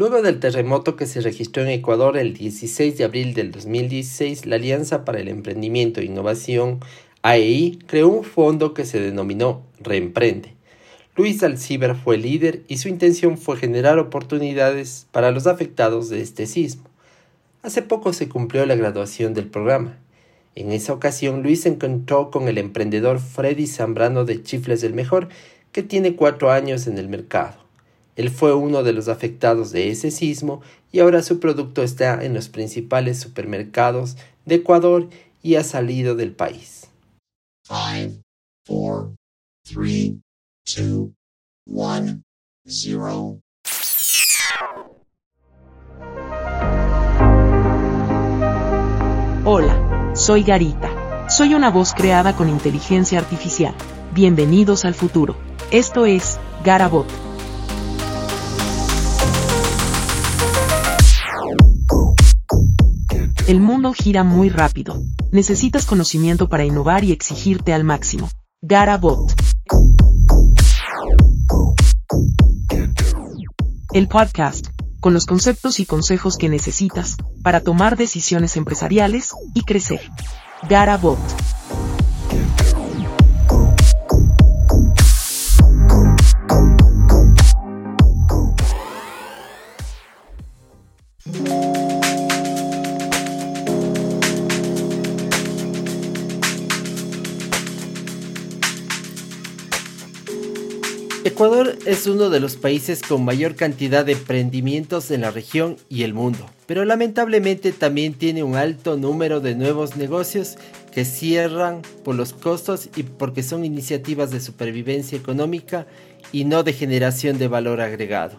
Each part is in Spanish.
Luego del terremoto que se registró en Ecuador el 16 de abril del 2016, la Alianza para el Emprendimiento e Innovación, AEI, creó un fondo que se denominó Reemprende. Luis Alcibar fue líder y su intención fue generar oportunidades para los afectados de este sismo. Hace poco se cumplió la graduación del programa. En esa ocasión, Luis se encontró con el emprendedor Freddy Zambrano de Chifles del Mejor, que tiene cuatro años en el mercado. Él fue uno de los afectados de ese sismo y ahora su producto está en los principales supermercados de Ecuador y ha salido del país. Hola, soy Garita. Soy una voz creada con inteligencia artificial. Bienvenidos al futuro. Esto es Garabot El mundo gira muy rápido. Necesitas conocimiento para innovar y exigirte al máximo. Garabot. El podcast, con los conceptos y consejos que necesitas para tomar decisiones empresariales y crecer. Garabot. Ecuador es uno de los países con mayor cantidad de emprendimientos en la región y el mundo, pero lamentablemente también tiene un alto número de nuevos negocios que cierran por los costos y porque son iniciativas de supervivencia económica y no de generación de valor agregado.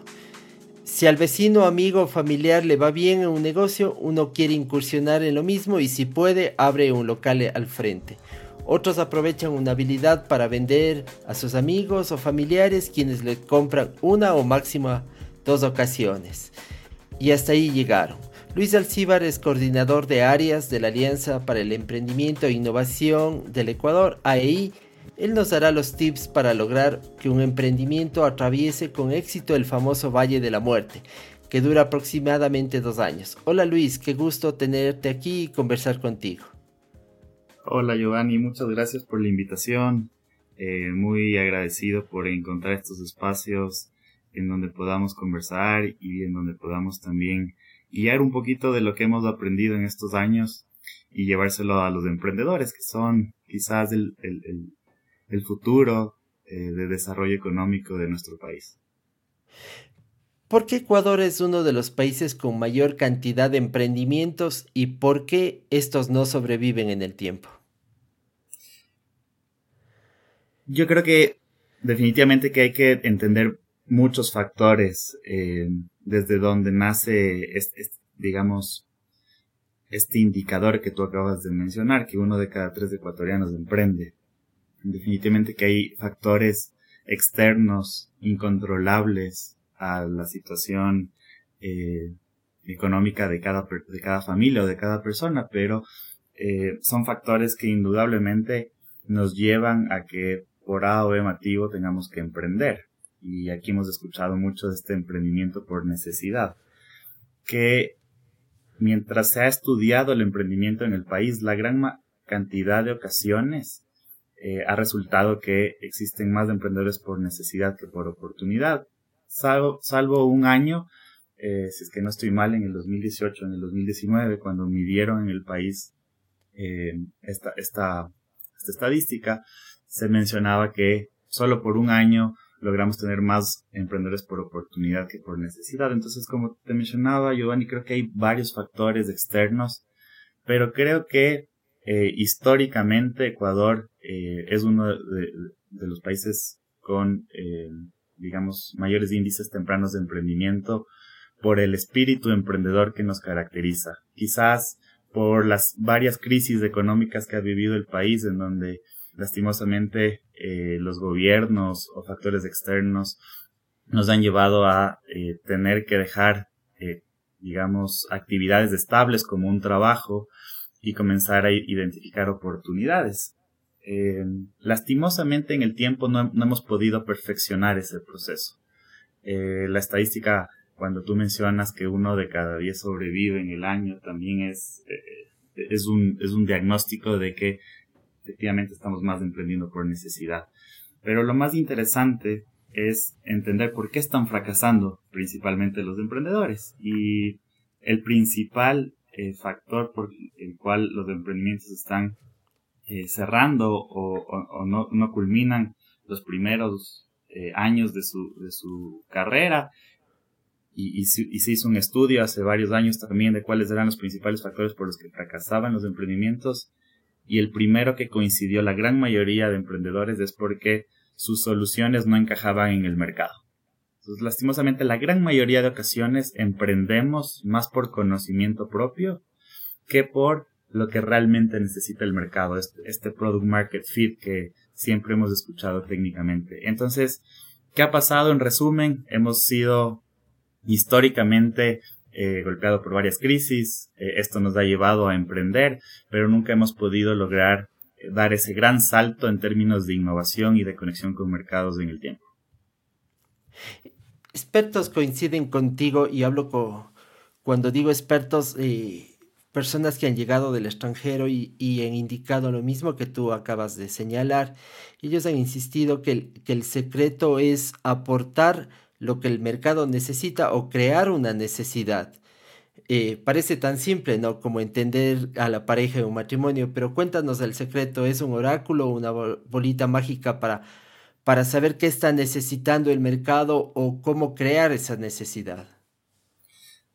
Si al vecino, amigo o familiar le va bien en un negocio, uno quiere incursionar en lo mismo y si puede, abre un local al frente. Otros aprovechan una habilidad para vender a sus amigos o familiares quienes le compran una o máxima dos ocasiones. Y hasta ahí llegaron. Luis Alcíbar es coordinador de áreas de la Alianza para el Emprendimiento e Innovación del Ecuador, AEI. Él nos dará los tips para lograr que un emprendimiento atraviese con éxito el famoso Valle de la Muerte, que dura aproximadamente dos años. Hola Luis, qué gusto tenerte aquí y conversar contigo. Hola Giovanni, muchas gracias por la invitación. Eh, muy agradecido por encontrar estos espacios en donde podamos conversar y en donde podamos también guiar un poquito de lo que hemos aprendido en estos años y llevárselo a los emprendedores que son quizás el, futuro eh, de desarrollo económico de nuestro país. ¿Por qué Ecuador es uno de los países con mayor cantidad de emprendimientos y por qué estos no sobreviven en el tiempo? Yo creo que definitivamente que hay que entender muchos factores eh, desde donde nace, digamos, este indicador que tú acabas de mencionar, que uno de cada tres ecuatorianos emprende. Definitivamente que hay factores externos, incontrolables, a la situación eh, económica de cada, de cada familia o de cada persona, pero eh, son factores que indudablemente nos llevan a que por A o B motivo tengamos que emprender. Y aquí hemos escuchado mucho de este emprendimiento por necesidad. Que mientras se ha estudiado el emprendimiento en el país, la gran cantidad de ocasiones eh, ha resultado que existen más emprendedores por necesidad que por oportunidad salvo, salvo un año, eh, si es que no estoy mal, en el 2018, en el 2019, cuando midieron en el país eh, esta, esta, esta estadística, se mencionaba que solo por un año logramos tener más emprendedores por oportunidad que por necesidad. Entonces, como te mencionaba, Giovanni, creo que hay varios factores externos, pero creo que eh, históricamente Ecuador eh, es uno de, de, los países con digamos, mayores índices tempranos de emprendimiento por el espíritu emprendedor que nos caracteriza. Quizás por las varias crisis económicas que ha vivido el país, en donde lastimosamente eh, los gobiernos o factores externos nos han llevado a eh, tener que dejar, eh, digamos, actividades estables como un trabajo y comenzar a identificar oportunidades. Eh, lastimosamente en el tiempo no, hemos podido perfeccionar ese proceso. Eh, la estadística cuando tú mencionas que uno de cada diez sobrevive en el año, también es, eh, es, un, es un diagnóstico de que efectivamente estamos más emprendiendo por necesidad. Pero lo más interesante es entender por qué están fracasando principalmente los emprendedores. Y el principal factor por el cual los emprendimientos están eh, cerrando o, no, culminan los primeros eh, años de su, de su carrera. Y, y, se hizo un estudio hace varios años también de cuáles eran los principales factores por los que fracasaban los emprendimientos. Y el primero que coincidió la gran mayoría de emprendedores es porque sus soluciones no encajaban en el mercado. Entonces, lastimosamente, la gran mayoría de ocasiones emprendemos más por conocimiento propio que por lo que realmente necesita el mercado, este, este, product market fit que siempre hemos escuchado técnicamente. Entonces, ¿qué ha pasado? En resumen, hemos sido históricamente eh, golpeado por varias crisis, eh, esto nos ha llevado a emprender, pero nunca hemos podido lograr eh, dar ese gran salto en términos de innovación y de conexión con mercados en el tiempo. Expertos coinciden contigo y hablo cuando digo expertos, personas que han llegado del extranjero y, han indicado lo mismo que tú acabas de señalar. Ellos han insistido que el, secreto es aportar lo que el mercado necesita o crear una necesidad. Eh, parece tan simple, ¿no? Como entender a la pareja en un matrimonio, pero cuéntanos el secreto, ¿es un oráculo, una bolita mágica para, para saber qué está necesitando el mercado o cómo crear esa necesidad?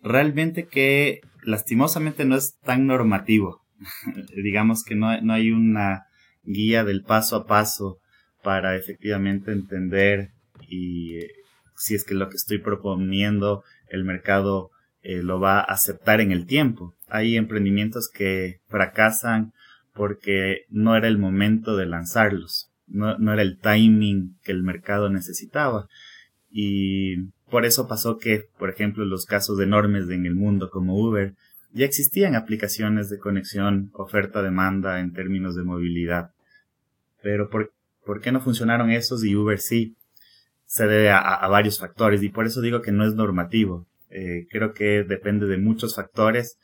Realmente que lastimosamente no es tan normativo. Digamos que no, no hay una guía del paso a paso para efectivamente entender y eh, si es que lo que estoy proponiendo el mercado eh, lo va a aceptar en el tiempo. Hay emprendimientos que fracasan porque no era el momento de lanzarlos, no, no era el timing que el mercado necesitaba. Y por eso pasó que, por ejemplo, los casos enormes en el mundo como Uber, ya existían aplicaciones de conexión oferta-demanda en términos de movilidad. Pero ¿por, ¿por qué no funcionaron esos y Uber sí? Se debe a, varios factores y por eso digo que no es normativo. Eh, creo que depende de muchos factores,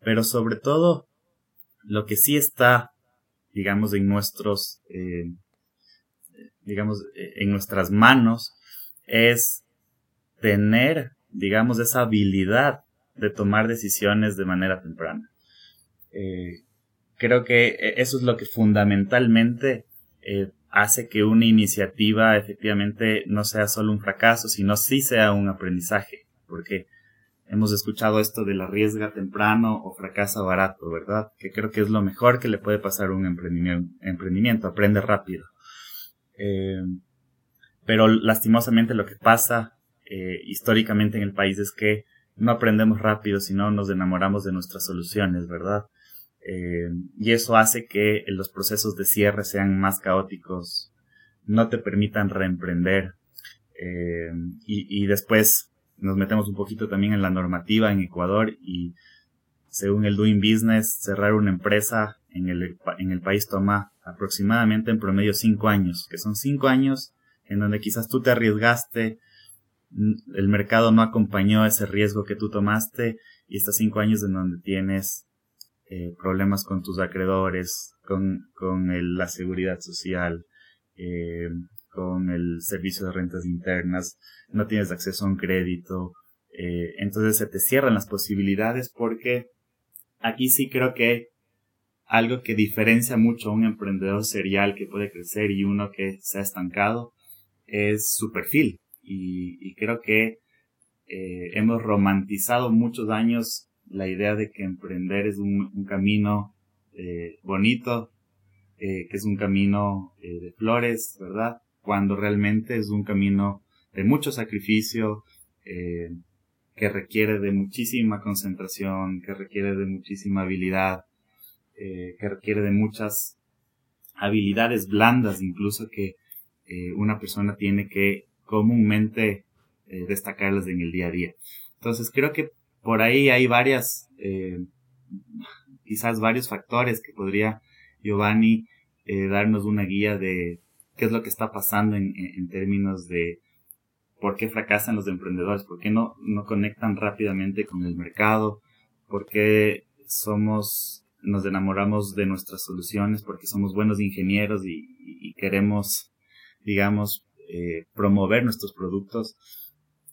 pero sobre todo lo que sí está, digamos, en nuestros, eh, digamos, en nuestras manos es tener, digamos, esa habilidad de tomar decisiones de manera temprana. Eh, creo que e, eso es lo que fundamentalmente eh, hace que una iniciativa efectivamente no sea solo un fracaso, sino sí sea un aprendizaje, porque hemos escuchado esto de la riesga temprano o fracasa barato, ¿verdad? Que creo que es lo mejor que le puede pasar a un emprendimiento, aprende rápido. Eh, pero lastimosamente lo que pasa históricamente en el país es que no aprendemos rápido, sino nos enamoramos de nuestras soluciones, ¿verdad? Eh, y eso hace que los procesos de cierre sean más caóticos, no te permitan reemprender. Eh, y, después nos metemos un poquito también en la normativa en Ecuador y según el Doing Business, cerrar una empresa en el, en el país toma aproximadamente en promedio cinco años, que son cinco años en donde quizás tú te arriesgaste, el mercado no acompañó ese riesgo que tú tomaste y estos cinco años en donde tienes eh, problemas con tus acreedores, con, con la seguridad social, eh, con el servicio de rentas internas, no tienes acceso a un crédito, eh, entonces se te cierran las posibilidades porque aquí sí creo que algo que diferencia mucho a un emprendedor serial que puede crecer y uno que se ha estancado es su perfil y, creo que eh, hemos romantizado muchos años la idea de que emprender es un, camino eh, bonito, eh, que es un camino de flores, ¿verdad? Cuando realmente es un camino de mucho sacrificio, que requiere de muchísima concentración, que requiere de muchísima habilidad, que requiere de muchas habilidades blandas incluso que una persona tiene que comúnmente eh, destacarlas en el día a día. Entonces creo que por ahí hay varias, eh, quizás varios factores que podría Giovanni eh, darnos una guía de qué es lo que está pasando en, términos de por qué fracasan los emprendedores, por qué no, no conectan rápidamente con el mercado, por qué somos, nos enamoramos de nuestras soluciones, porque somos buenos ingenieros y, queremos, digamos, eh, promover nuestros productos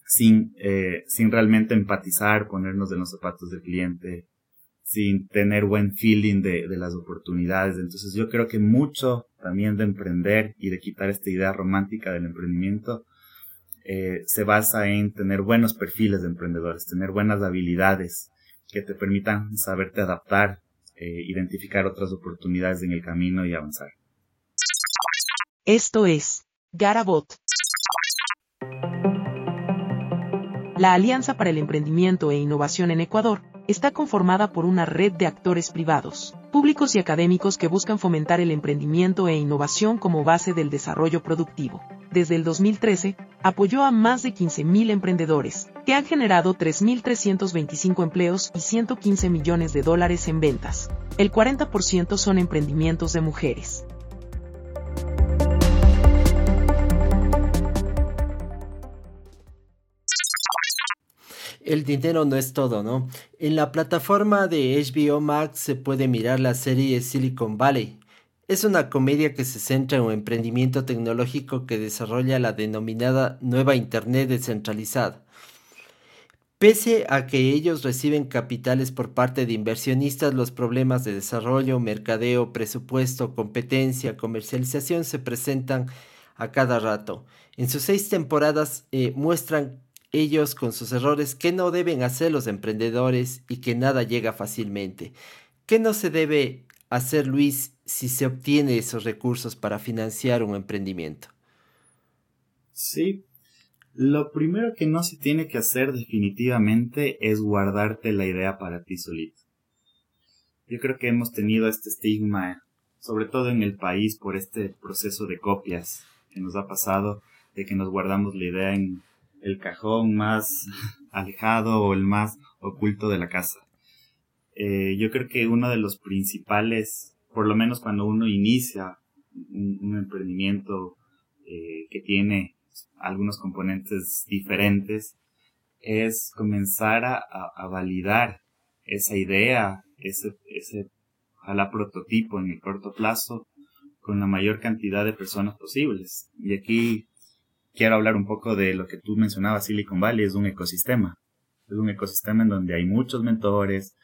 sin, eh, sin realmente empatizar, ponernos en los zapatos del cliente, sin tener buen feeling de, de, las oportunidades. Entonces yo creo que mucho también de emprender y de quitar esta idea romántica del emprendimiento eh, se basa en tener buenos perfiles de emprendedores, tener buenas habilidades que te permitan saberte adaptar, eh, identificar otras oportunidades en el camino y avanzar. Esto es Garabot. La Alianza para el Emprendimiento e Innovación en Ecuador está conformada por una red de actores privados, públicos y académicos que buscan fomentar el emprendimiento e innovación como base del desarrollo productivo. Desde el 2013, apoyó a más de 15.000 emprendedores, que han generado 3.325 empleos y 115 millones de dólares en ventas. El 40% son emprendimientos de mujeres. El dinero no es todo, ¿no? En la plataforma de HBO Max se puede mirar la serie Silicon Valley. Es una comedia que se centra en un emprendimiento tecnológico que desarrolla la denominada nueva Internet descentralizada. Pese a que ellos reciben capitales por parte de inversionistas, los problemas de desarrollo, mercadeo, presupuesto, competencia, comercialización se presentan a cada rato. En sus seis temporadas eh, muestran ellos con sus errores, qué no deben hacer los emprendedores y que nada llega fácilmente. ¿Qué no se debe hacer, Luis, si se obtiene esos recursos para financiar un emprendimiento? Sí, lo primero que no se tiene que hacer definitivamente es guardarte la idea para ti solito. Yo creo que hemos tenido este estigma, sobre todo en el país, por este proceso de copias que nos ha pasado, de que nos guardamos la idea en el cajón más alejado o el más oculto de la casa. Eh, yo creo que uno de los principales, por lo menos cuando uno inicia un, emprendimiento eh, que tiene algunos componentes diferentes, es comenzar a, a, validar esa idea, ese, ese ojalá prototipo en el corto plazo con la mayor cantidad de personas posibles. Y aquí quiero hablar un poco de lo que tú mencionabas, Silicon Valley, es un ecosistema. Es un ecosistema en donde hay muchos mentores.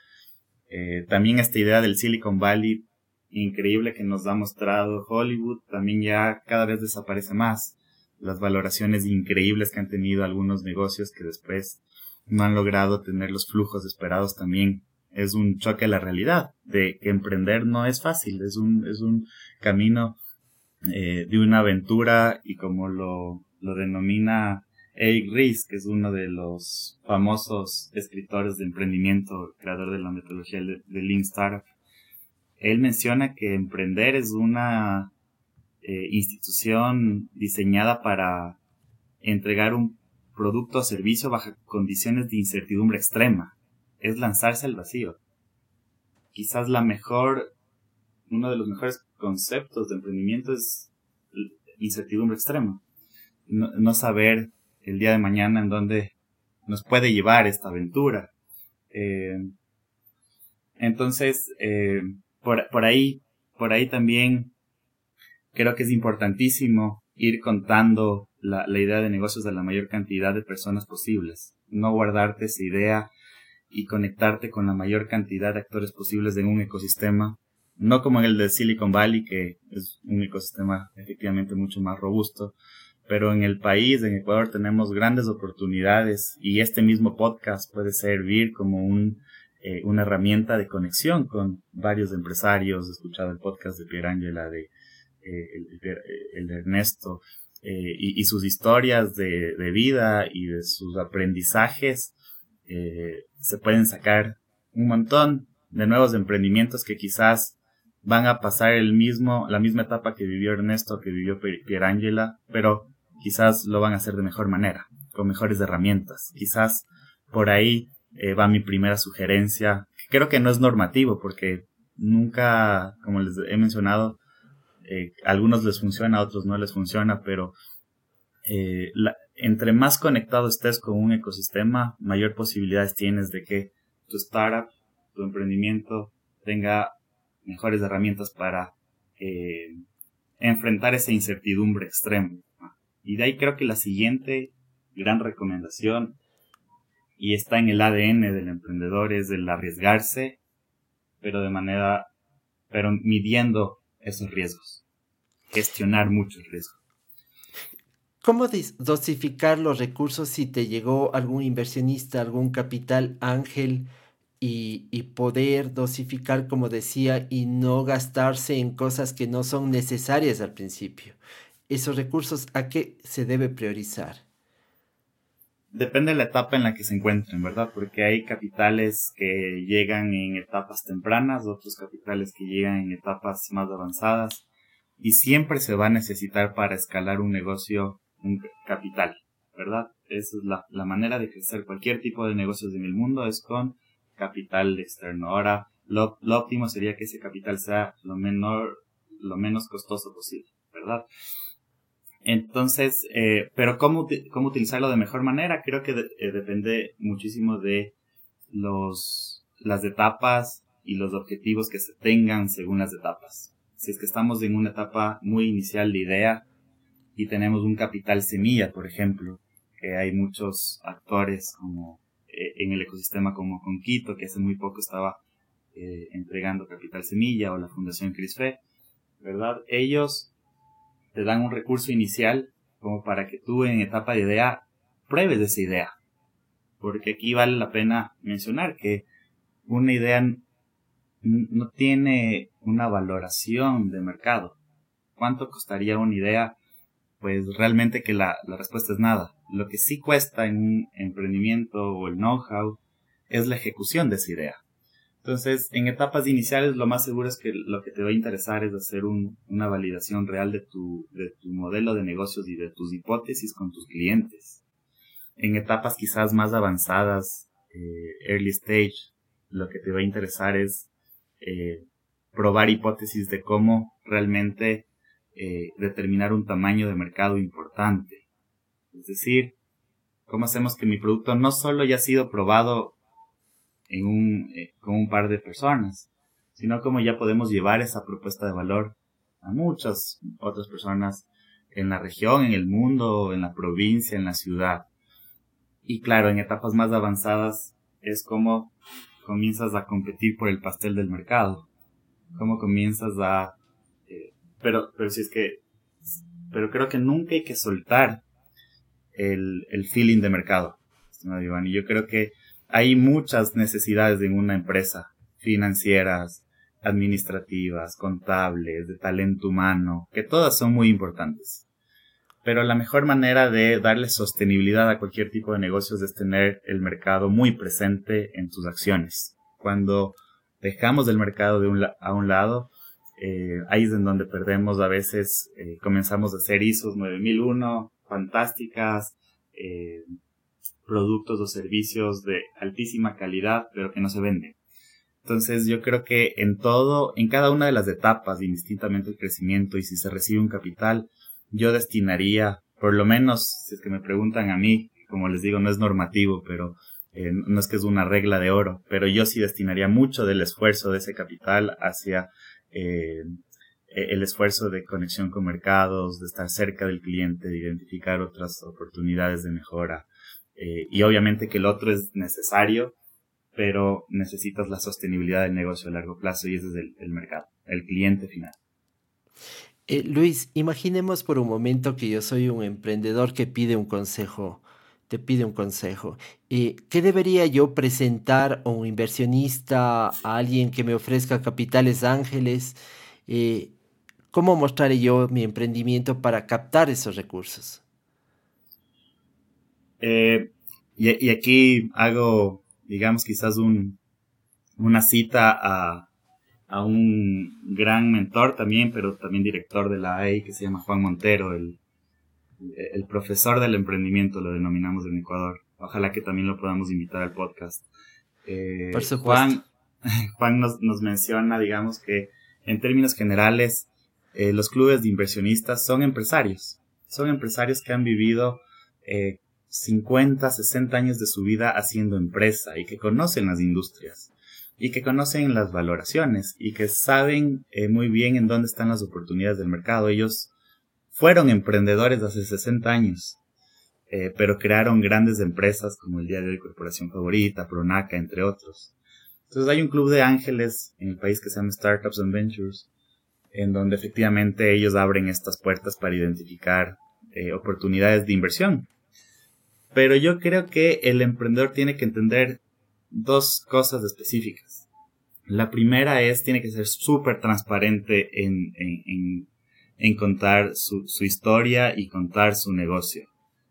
Eh, también esta idea del Silicon Valley, increíble que nos ha mostrado Hollywood, también ya cada vez desaparece más. Las valoraciones increíbles que han tenido algunos negocios que después no han logrado tener los flujos esperados también es un choque a la realidad de que emprender no es fácil, es un, es un camino eh, de una aventura y como lo, lo denomina Eric Ries, que es uno de los famosos escritores de emprendimiento, creador de la metodología de, Lean Startup. Él menciona que emprender es una eh, institución diseñada para entregar un producto o servicio bajo condiciones de incertidumbre extrema. Es lanzarse al vacío. Quizás la mejor, uno de los mejores conceptos de emprendimiento es incertidumbre extrema no, saber el día de mañana en dónde nos puede llevar esta aventura. Eh, entonces, eh, por, por, ahí, por ahí también creo que es importantísimo ir contando la, la idea de negocios a la mayor cantidad de personas posibles. No guardarte esa idea y conectarte con la mayor cantidad de actores posibles en un ecosistema. No como en el de Silicon Valley, que es un ecosistema efectivamente mucho más robusto, pero en el país, en Ecuador, tenemos grandes oportunidades y este mismo podcast puede servir como un, eh, una herramienta de conexión con varios empresarios. He escuchado el podcast de Pierangela, de, eh, el, de Ernesto, eh, y, sus historias de, de, vida y de sus aprendizajes. se pueden sacar un montón de nuevos emprendimientos que quizás van a pasar el mismo, la misma etapa que vivió Ernesto, que vivió Pierangela, pero quizás lo van a hacer de mejor manera, con mejores herramientas. Quizás por ahí eh, va mi primera sugerencia, creo que no es normativo porque nunca, como les he mencionado, eh, a algunos les funciona, a otros no les funciona, pero eh, entre más conectado estés con un ecosistema, mayor posibilidades tienes de que tu startup, tu emprendimiento tenga mejores herramientas para eh, enfrentar esa incertidumbre extrema. Y de ahí creo que la siguiente gran recomendación, y está en el ADN del emprendedor, es el arriesgarse, pero de manera, pero midiendo esos riesgos, gestionar muchos riesgos. ¿Cómo dosificar los recursos si te llegó algún inversionista, algún capital ángel y, y, poder dosificar, como decía, y no gastarse en cosas que no son necesarias al principio? ¿Esos recursos a qué se debe priorizar? Depende de la etapa en la que se encuentren, ¿verdad? Porque hay capitales que llegan en etapas tempranas, otros capitales que llegan en etapas más avanzadas, y siempre se va a necesitar para escalar un negocio un capital, ¿verdad? Esa es la, la manera de crecer cualquier tipo de negocios en el mundo, es con capital externo. Ahora, lo, lo óptimo sería que ese capital sea lo menor, lo menos costoso posible, ¿verdad? Entonces, eh, pero ¿cómo, ¿cómo utilizarlo de mejor manera? Creo que eh, depende muchísimo de los, las etapas y los objetivos que se tengan según las etapas. Si es que estamos en una etapa muy inicial de idea y tenemos un capital semilla, por ejemplo, que hay muchos actores como eh, en el ecosistema como Conquito, que hace muy poco estaba entregando capital semilla o la Fundación CRISFE, ¿verdad? Ellos te dan un recurso inicial como para que tú en etapa de idea pruebes esa idea. Porque aquí vale la pena mencionar que una idea no tiene una valoración de mercado. ¿Cuánto costaría una idea? Pues realmente que la, la respuesta es nada. Lo que sí cuesta en un emprendimiento o el know-how es la ejecución de esa idea. Entonces, en etapas iniciales lo más seguro es que lo que te va a interesar es hacer una validación real de tu, de tu modelo de negocios y de tus hipótesis con tus clientes. En etapas quizás más avanzadas, eh, early stage, lo que te va a interesar es eh, probar hipótesis de cómo realmente eh, determinar un tamaño de mercado importante. Es decir, cómo hacemos que mi producto no solo haya sido probado en un, eh, con un par de personas, sino como ya podemos llevar esa propuesta de valor a muchas otras personas en la región, en el mundo, en la provincia, en la ciudad. Y claro, en etapas más avanzadas es como comienzas a competir por el pastel del mercado, como comienzas a... Eh, pero, pero si es que... Pero creo que nunca hay que soltar el, el feeling de mercado, Y yo creo que hay muchas necesidades en una empresa, financieras, administrativas, contables, de talento humano, que todas son muy importantes. Pero la mejor manera de darle sostenibilidad a cualquier tipo de negocios es tener el mercado muy presente en tus acciones. Cuando dejamos el mercado de un a un lado, eh, ahí es en donde perdemos a veces, eh, comenzamos a hacer ISOs 9001, fantásticas, eh, productos o servicios de altísima calidad, pero que no se venden. Entonces yo creo que en todo, en cada una de las etapas, indistintamente el crecimiento y si se recibe un capital, yo destinaría, por lo menos, si es que me preguntan a mí, como les digo, no es normativo, pero eh, no es que es una regla de oro, pero yo sí destinaría mucho del esfuerzo de ese capital hacia eh, el esfuerzo de conexión con mercados, de estar cerca del cliente, de identificar otras oportunidades de mejora, eh, y obviamente que el otro es necesario, pero necesitas la sostenibilidad del negocio a largo plazo y ese es el, mercado, el cliente final. Eh, Luis, imaginemos por un momento que yo soy un emprendedor que pide un consejo, te pide un consejo. Eh, ¿Qué debería yo presentar a un inversionista, a alguien que me ofrezca capitales ángeles? ¿Cómo mostraré yo mi emprendimiento para captar esos recursos? Eh, y, aquí hago, digamos, quizás un, una cita a, a un gran mentor también, pero también director de la AEI, que se llama Juan Montero, el, el profesor del emprendimiento, lo denominamos en Ecuador. Ojalá que también lo podamos invitar al podcast. Eh, Juan, Juan nos, nos, menciona, digamos, que en términos generales, eh, los clubes de inversionistas son empresarios. Son empresarios que han vivido 50, 60 años de su vida haciendo empresa y que conocen las industrias y que conocen las valoraciones y que saben eh, muy bien en dónde están las oportunidades del mercado. Ellos fueron emprendedores hace 60 años, eh, pero crearon grandes empresas como el día de Corporación Favorita, Pronaca, entre otros. Entonces hay un club de ángeles en el país que se llama Startups and Ventures, en donde efectivamente ellos abren estas puertas para identificar eh, oportunidades de inversión. Pero yo creo que el emprendedor tiene que entender dos cosas específicas. La primera es, tiene que ser súper transparente en, en, contar su, historia y contar su negocio.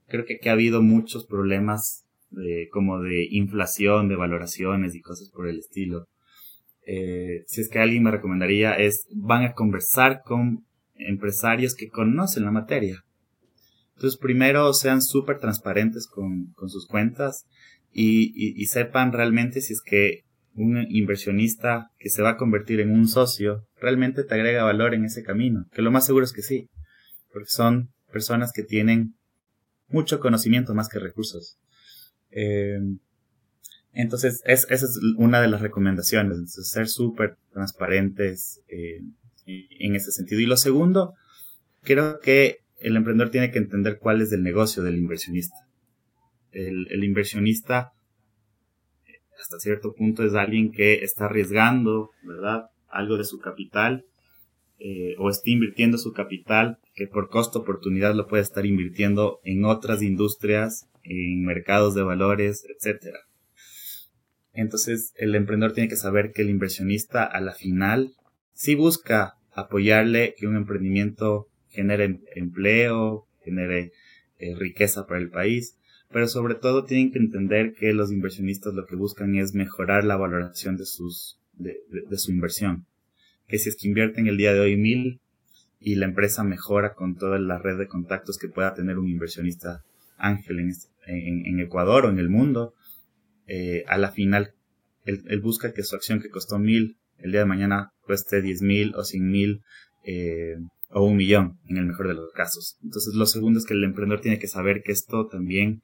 Creo que aquí ha habido muchos problemas de, como de inflación, de valoraciones y cosas por el estilo. Eh, si es que alguien me recomendaría es, van a conversar con empresarios que conocen la materia. Entonces, primero sean súper transparentes con, con sus cuentas y, sepan realmente si es que un inversionista que se va a convertir en un socio realmente te agrega valor en ese camino, que lo más seguro es que sí, porque son personas que tienen mucho conocimiento más que recursos. Eh, entonces, esa es una de las recomendaciones, ser súper transparentes eh, en ese sentido. Y lo segundo, creo que el emprendedor tiene que entender cuál es el negocio del inversionista el, inversionista hasta cierto punto es alguien que está arriesgando, ¿verdad? Algo de su capital eh, o está invirtiendo su capital que por costo oportunidad lo puede estar invirtiendo en otras industrias, en mercados de valores, etcétera. Entonces el emprendedor tiene que saber que el inversionista a la final sí busca apoyarle que un emprendimiento genere empleo, genere eh, riqueza para el país, pero sobre todo tienen que entender que los inversionistas lo que buscan es mejorar la valoración de sus de, su inversión. Que si es que invierten el día de hoy mil y la empresa mejora con toda la red de contactos que pueda tener un inversionista ángel en, en, Ecuador o en el mundo eh, a la final él, busca que su acción que costó mil el día de mañana cueste diez mil o cien mil eh, o un millón en el mejor de los casos. Entonces lo segundo es que el emprendedor tiene que saber que esto también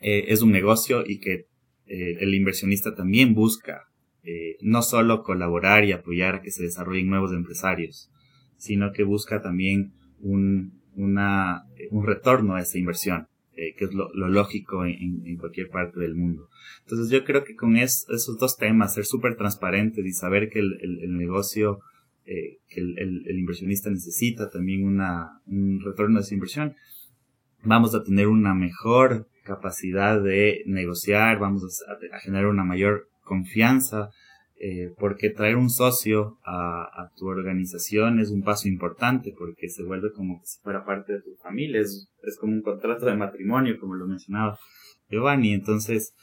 eh, es un negocio y que eh, el inversionista también busca eh, no solo colaborar y apoyar a que se desarrollen nuevos empresarios, sino que busca también un, una, un retorno a esa inversión, que es lo, lógico en, cualquier parte del mundo. Entonces yo creo que con esos dos temas, ser súper transparentes y saber que el, negocio, que el, el, inversionista necesita también una, un retorno de esa inversión, vamos a tener una mejor capacidad de negociar, vamos a, generar una mayor confianza, eh, porque traer un socio a, tu organización es un paso importante, porque se vuelve como si fuera parte de tu familia, es, como un contrato de matrimonio, como lo mencionaba Giovanni. Entonces,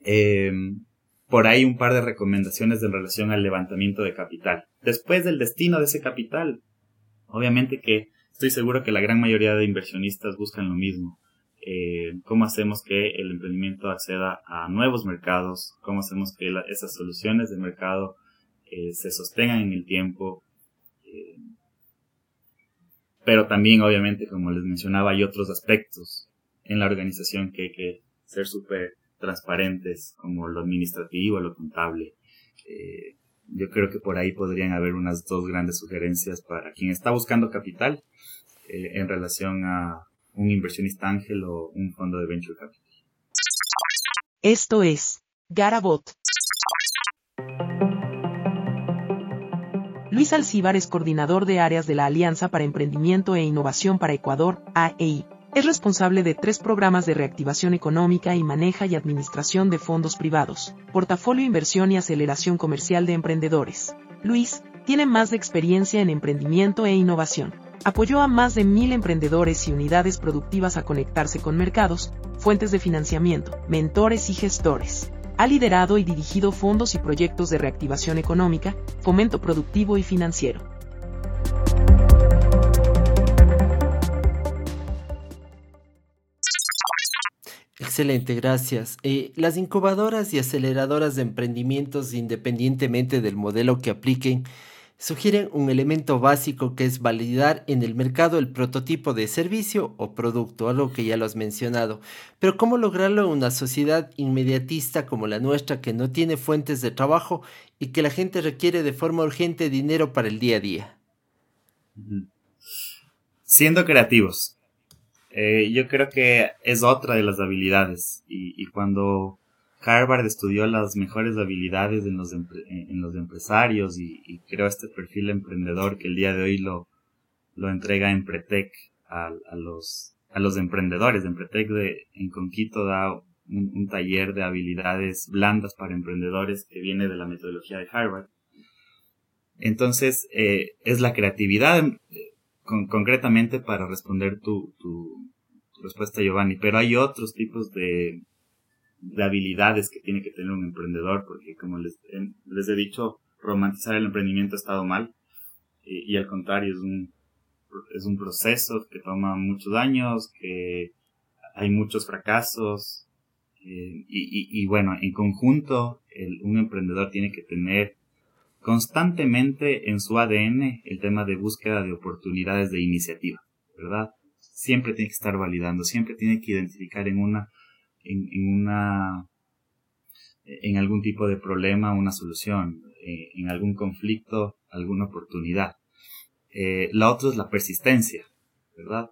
em, por ahí un par de recomendaciones en relación al levantamiento de capital. Después del destino de ese capital, obviamente que estoy seguro que la gran mayoría de inversionistas buscan lo mismo eh, cómo hacemos que el emprendimiento acceda a nuevos mercados, cómo hacemos que esas soluciones de mercado eh, se sostengan en el tiempo. Eh, pero también, obviamente, como les mencionaba, hay otros aspectos en la organización que hay que ser súper transparentes, como lo administrativo, lo contable. Eh, yo creo que por ahí podrían haber unas dos grandes sugerencias para quien está buscando capital en relación a un inversionista ángel o un fondo de venture capital. Esto es Garabot. Luis Alcíbar es coordinador de áreas de la Alianza para Emprendimiento e Innovación para Ecuador, AEI. Es responsable de tres programas de reactivación económica y maneja y administración de fondos privados, portafolio inversión y aceleración comercial de emprendedores. Luis tiene más de experiencia en emprendimiento e innovación apoyó a más de mil emprendedores y unidades productivas a conectarse con mercados, fuentes de financiamiento, mentores y gestores. Ha liderado y dirigido fondos y proyectos de reactivación económica, fomento productivo y financiero. Excelente, gracias. Eh, las incubadoras y aceleradoras de emprendimientos, independientemente del modelo que apliquen, sugieren un elemento básico que es validar en el mercado el prototipo de servicio o producto, algo que ya lo has mencionado. Pero ¿cómo lograrlo en una sociedad inmediatista como la nuestra que no tiene fuentes de trabajo y que la gente requiere de forma urgente dinero para el día a día? Siendo creativos. Eh, yo creo que es otra de las habilidades y cuando Harvard estudió las mejores habilidades en los, en los empresarios y, creó este perfil emprendedor que el día de hoy lo, lo entrega en Pretec a, los, a los emprendedores. En Pretec de, en Conquito da un, taller de habilidades blandas para emprendedores que viene de la metodología de Harvard. Entonces, eh, es la creatividad eh, concretamente para responder tu, tu respuesta, Giovanni, pero hay otros tipos de, de habilidades que tiene que tener un emprendedor, porque como les, les he dicho, romantizar el emprendimiento ha estado mal y, al contrario es un, es un proceso que toma muchos años, que hay muchos fracasos eh, y, y, bueno, en conjunto el, un emprendedor tiene que tener constantemente en su ADN el tema de búsqueda de oportunidades de iniciativa, ¿verdad? Siempre tiene que estar validando, siempre tiene que identificar en una en, una en algún tipo de problema una solución, eh, en algún conflicto alguna oportunidad. Eh, la otra es la persistencia, ¿verdad?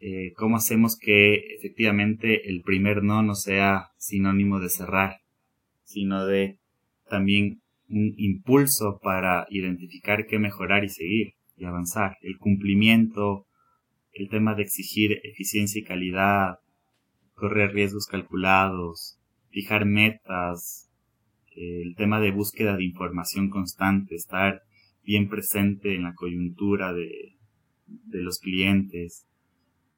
Eh, ¿Cómo hacemos que efectivamente el primer no no sea sinónimo de cerrar, sino de también un impulso para identificar qué mejorar y seguir y avanzar? El cumplimiento, el tema de exigir eficiencia y calidad, correr riesgos calculados, fijar metas, el tema de búsqueda de información constante, estar bien presente en la coyuntura de, de los clientes,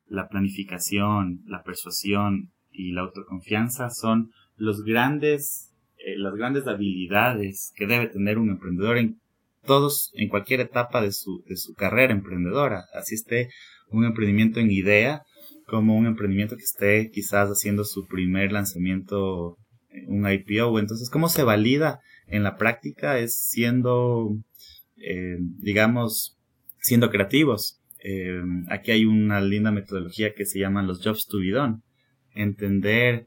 la planificación, la persuasión y la autoconfianza son los grandes, eh, las grandes habilidades que debe tener un emprendedor en todos, en cualquier etapa de su, de su carrera emprendedora. Así esté un emprendimiento en idea como un emprendimiento que esté quizás haciendo su primer lanzamiento, eh, un IPO. Entonces, ¿cómo se valida en la práctica? Es siendo, eh, digamos, siendo creativos. Aquí hay una linda metodología que se llama los jobs to be done. Entender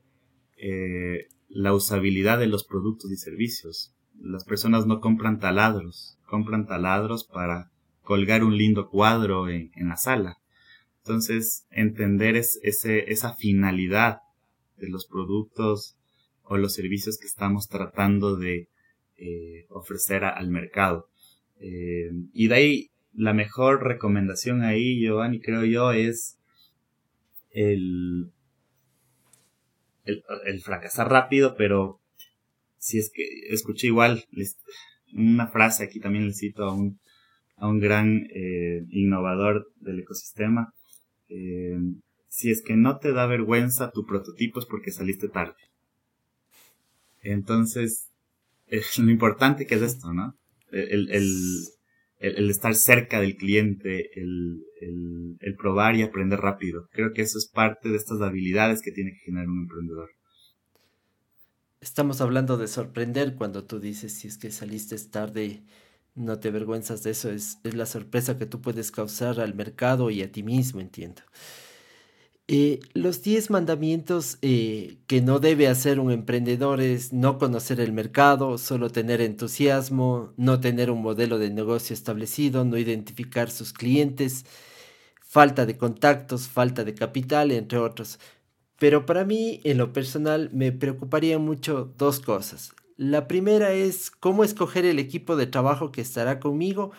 la usabilidad de los productos y servicios. Las personas no compran taladros, compran taladros para colgar un lindo cuadro en la sala entonces, entender esa finalidad de los productos o los servicios que estamos tratando de eh, ofrecer al mercado. Eh, y de ahí, la mejor recomendación ahí, Giovanni, creo yo, es el, el, fracasar rápido, pero si es que escuché igual una frase aquí también le cito a un, a un gran eh, innovador del ecosistema eh, si es que no te da vergüenza tu prototipo es porque saliste tarde. Entonces, es lo importante que es esto, ¿no? El, estar cerca del cliente, el, el, probar y aprender rápido. Creo que eso es parte de estas habilidades que tiene que generar un emprendedor. Estamos hablando de sorprender cuando tú dices si es que saliste tarde no te avergüenzas de eso, es, la sorpresa que tú puedes causar al mercado y a ti mismo, entiendo. Eh, los 10 mandamientos eh, que no debe hacer un emprendedor es no conocer el mercado, solo tener entusiasmo, no tener un modelo de negocio establecido, no identificar sus clientes, falta de contactos, falta de capital, entre otros. Pero para mí, en lo personal, me preocuparía mucho dos cosas. La primera es cómo escoger el equipo de trabajo que estará conmigo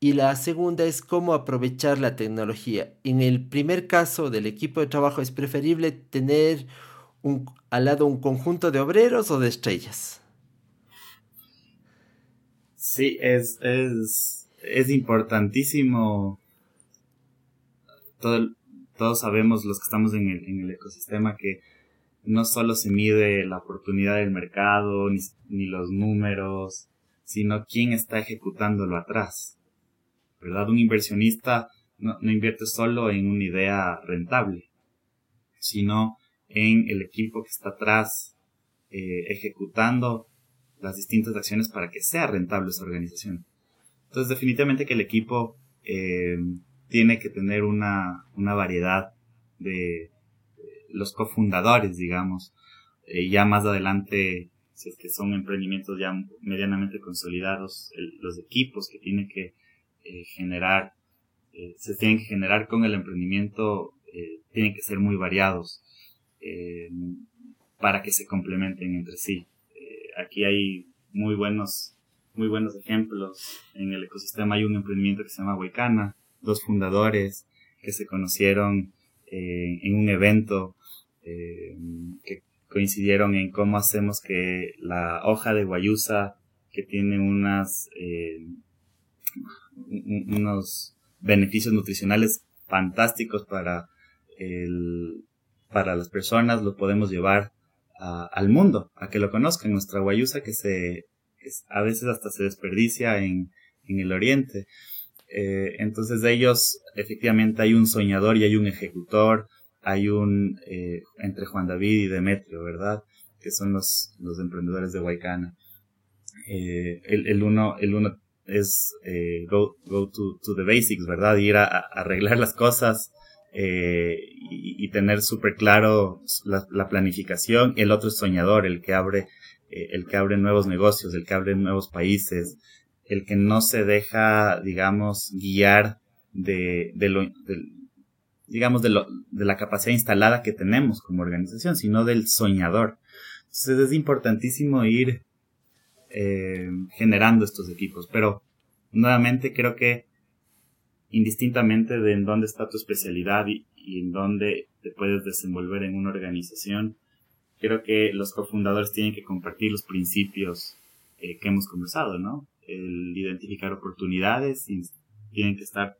y la segunda es cómo aprovechar la tecnología. En el primer caso del equipo de trabajo es preferible tener un, al lado un conjunto de obreros o de estrellas. Sí, es, es, es importantísimo. todos sabemos los que estamos en el, en el ecosistema que no solo se mide la oportunidad del mercado, ni, los números, sino quién está ejecutándolo atrás. ¿Verdad? Un inversionista no, invierte solo en una idea rentable, sino en el equipo que está atrás eh, ejecutando las distintas acciones para que sea rentable esa organización. Entonces, definitivamente que el equipo eh, tiene que tener una, una variedad de los cofundadores, digamos. Eh, ya más adelante, si es que son emprendimientos ya medianamente consolidados, los equipos que tienen que eh, generar, se tienen que generar con el emprendimiento, tienen que ser muy variados para que se complementen entre sí. aquí hay muy buenos muy buenos ejemplos. En el ecosistema hay un emprendimiento que se llama Huaycana, dos fundadores que se conocieron eh, en un evento eh, que coincidieron en cómo hacemos que la hoja de guayusa que tiene unas eh, unos beneficios nutricionales fantásticos para el, para las personas lo podemos llevar al mundo a que lo conozcan nuestra guayusa que se a veces hasta se desperdicia en, en el oriente. Eh, entonces de ellos efectivamente hay un soñador y hay un ejecutor, hay un eh, entre Juan David y Demetrio, ¿verdad? Que son los, los emprendedores de Huaycana. Eh, el, el, uno, el uno es eh, go, go to, to, the basics, ¿verdad? Ir a, arreglar las cosas eh, y, tener súper claro la, la, planificación. El otro es soñador, el que abre eh, el que abre nuevos negocios, el que abre nuevos países, el que no se deja, digamos, guiar de, de lo, digamos, de, lo, de la capacidad instalada que tenemos como organización, sino del soñador. Entonces es importantísimo ir eh, generando estos equipos, pero nuevamente creo que indistintamente de en dónde está tu especialidad y, en dónde te puedes desenvolver en una organización, creo que los cofundadores tienen que compartir los principios eh, que hemos conversado, ¿no? El identificar oportunidades, y tienen que estar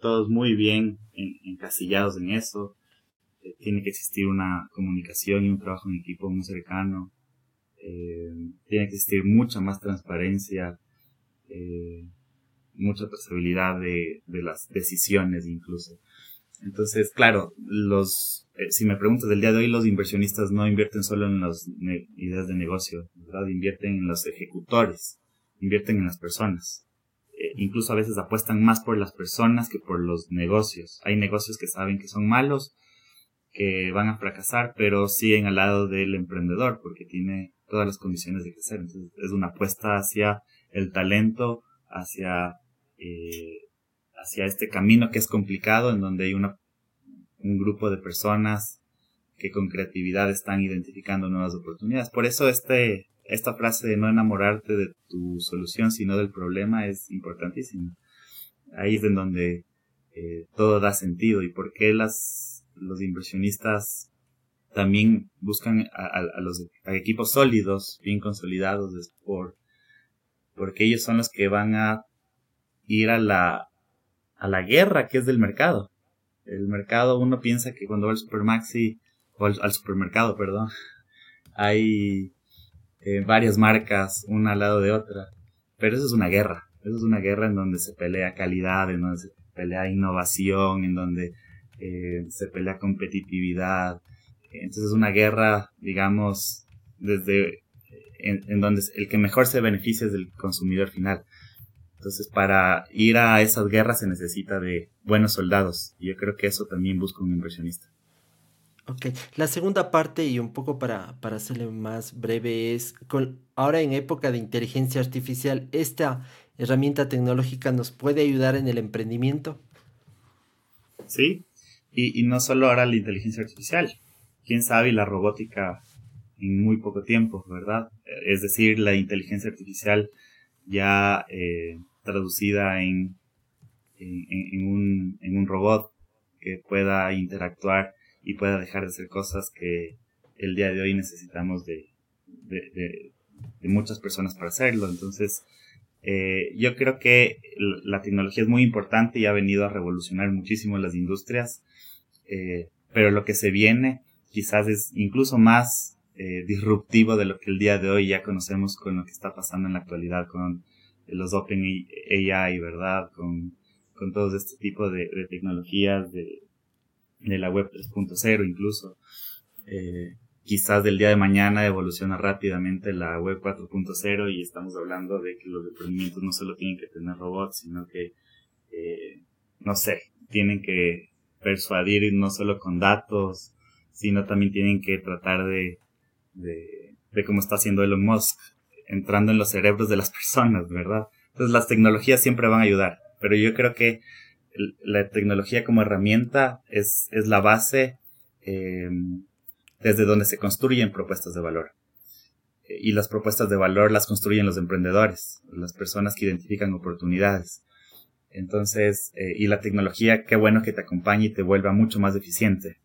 todos muy bien encasillados en eso. Eh, tiene que existir una comunicación y un trabajo en equipo muy cercano. Eh, tiene que existir mucha más transparencia, mucha trazabilidad de, las decisiones incluso. Entonces, claro, los, eh, si me preguntas del día de hoy, los inversionistas no invierten solo en las ideas de negocio. Invierten en los ejecutores, invierten en las personas. Eh, incluso a veces apuestan más por las personas que por los negocios. Hay negocios que saben que son malos, que van a fracasar, pero siguen al lado del emprendedor porque tiene todas las condiciones de crecer. Entonces, es una apuesta hacia el talento, hacia eh, hacia este camino que es complicado, en donde hay una, un grupo de personas que con creatividad están identificando nuevas oportunidades. Por eso este, esta frase de no enamorarte de tu solución, sino del problema es importantísima. Ahí es en donde eh, todo da sentido y por qué las, los inversionistas también buscan a, los equipos sólidos, bien consolidados, por, porque ellos son los que van a ir a la, a la guerra que es del mercado. El mercado, uno piensa que cuando va al Supermaxi, o al, supermercado, perdón, hay eh, varias marcas, una al lado de otra. Pero eso es una guerra. Eso es una guerra en donde se pelea calidad, en donde se pelea innovación, en donde eh, se pelea competitividad. Entonces es una guerra, digamos, desde en, en, donde el que mejor se beneficia es el consumidor final. Entonces, para ir a esas guerras se necesita de buenos soldados. Y yo creo que eso también busca un inversionista. Ok, la segunda parte y un poco para, para hacerle más breve es, con, ahora en época de inteligencia artificial, ¿esta herramienta tecnológica nos puede ayudar en el emprendimiento? Sí, y, y no solo ahora la inteligencia artificial, quién sabe la robótica en muy poco tiempo, ¿verdad? Es decir, la inteligencia artificial ya eh, traducida en, un, robot que pueda interactuar y pueda dejar de hacer cosas que el día de hoy necesitamos de, de, muchas personas para hacerlo. Entonces, eh, yo creo que la tecnología es muy importante y ha venido a revolucionar muchísimo las industrias, eh, pero lo que se viene quizás es incluso más eh, disruptivo de lo que el día de hoy ya conocemos con lo que está pasando en la actualidad con los Open AI, ¿verdad? Con, con todo este tipo de, tecnologías de, la web 3.0 incluso. Eh, quizás del día de mañana evoluciona rápidamente la web 4.0 y estamos hablando de que los emprendimientos no solo tienen que tener robots, sino que, eh, no sé, tienen que persuadir no solo con datos, sino también tienen que tratar de, de, cómo está haciendo Elon Musk, entrando en los cerebros de las personas, ¿verdad? Entonces las tecnologías siempre van a ayudar, pero yo creo que la tecnología como herramienta es, es la base eh, desde donde se construyen propuestas de valor. Y las propuestas de valor las construyen los emprendedores, las personas que identifican oportunidades. Entonces, eh, y la tecnología, qué bueno que te acompañe y te vuelva mucho más eficiente.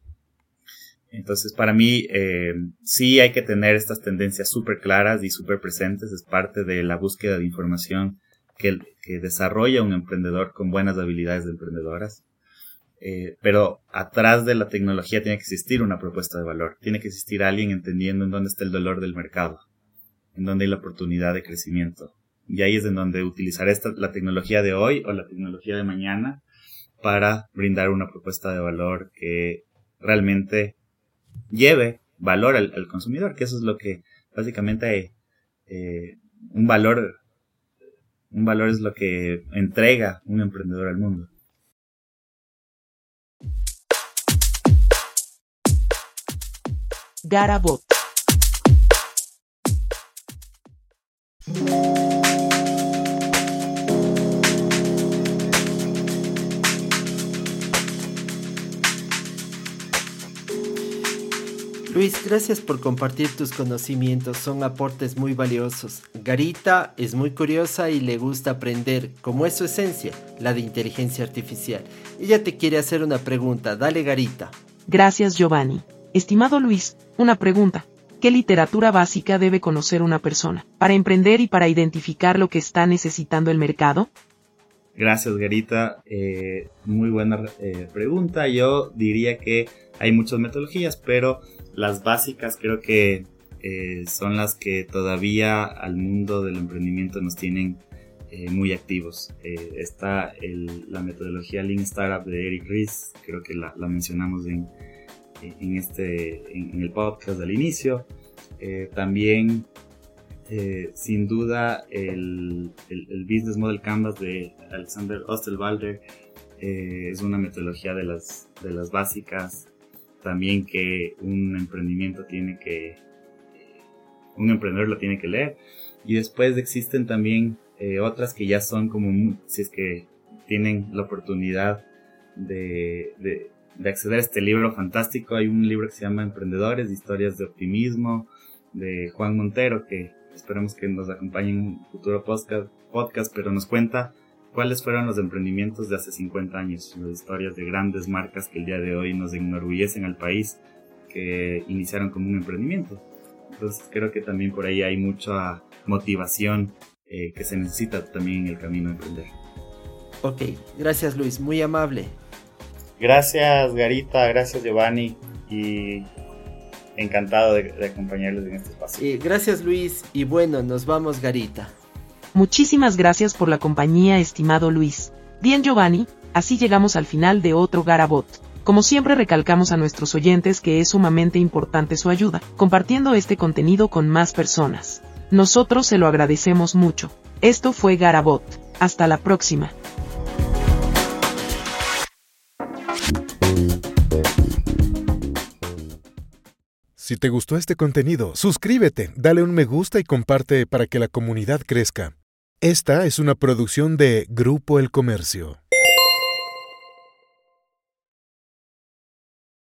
Entonces, para mí, eh, sí hay que tener estas tendencias súper claras y súper presentes. Es parte de la búsqueda de información que, desarrolla un emprendedor con buenas habilidades de emprendedoras. Eh, pero atrás de la tecnología tiene que existir una propuesta de valor, tiene que existir alguien entendiendo en dónde está el dolor del mercado, en dónde hay la oportunidad de crecimiento. Y ahí es en donde utilizar esta, la tecnología de hoy o la tecnología de mañana para brindar una propuesta de valor que realmente lleve valor al, consumidor, que eso es lo que básicamente eh, un valor un valor es lo que entrega un emprendedor al mundo. Garabot. Luis, gracias por compartir tus conocimientos, son aportes muy valiosos. Garita es muy curiosa y le gusta aprender, como es su esencia, la de inteligencia artificial. Ella te quiere hacer una pregunta, dale Garita. Gracias Giovanni. Estimado Luis, una pregunta. ¿Qué literatura básica debe conocer una persona para emprender y para identificar lo que está necesitando el mercado? Gracias, Garita. Eh, muy buena eh, pregunta. Yo diría que hay muchas metodologías, pero las básicas creo que eh, son las que todavía al mundo del emprendimiento nos tienen muy activos. está la metodología Lean Startup de Eric Ries, creo que la, mencionamos en, en, este, en, el podcast del inicio. también eh, sin duda el, el, Business Model Canvas de Alexander Osterwalder eh, es una metodología de las, de las básicas también que un emprendimiento tiene que un emprendedor lo tiene que leer. Y después existen también eh, otras que ya son como si es que tienen la oportunidad de, de, de, acceder a este libro fantástico hay un libro que se llama Emprendedores historias de optimismo de Juan Montero que Esperemos que nos acompañe en un futuro podcast, podcast, pero nos cuenta cuáles fueron los emprendimientos de hace 50 años, las historias de grandes marcas que el día de hoy nos enorgullecen al país, que iniciaron como un emprendimiento. Entonces creo que también por ahí hay mucha motivación eh, que se necesita también en el camino de emprender. Ok, gracias Luis, muy amable. Gracias Garita, gracias Giovanni y encantado de, acompañarles en este espacio. gracias Luis y bueno, nos vamos Garita. Muchísimas gracias por la compañía, estimado Luis. Bien Giovanni, así llegamos al final de otro Garabot. Como siempre recalcamos a nuestros oyentes que es sumamente importante su ayuda, compartiendo este contenido con más personas. Nosotros se lo agradecemos mucho. Esto fue Garabot. Hasta la próxima. Si te gustó este contenido, suscríbete, dale un me gusta y comparte para que la comunidad crezca. Esta es una producción de Grupo El Comercio.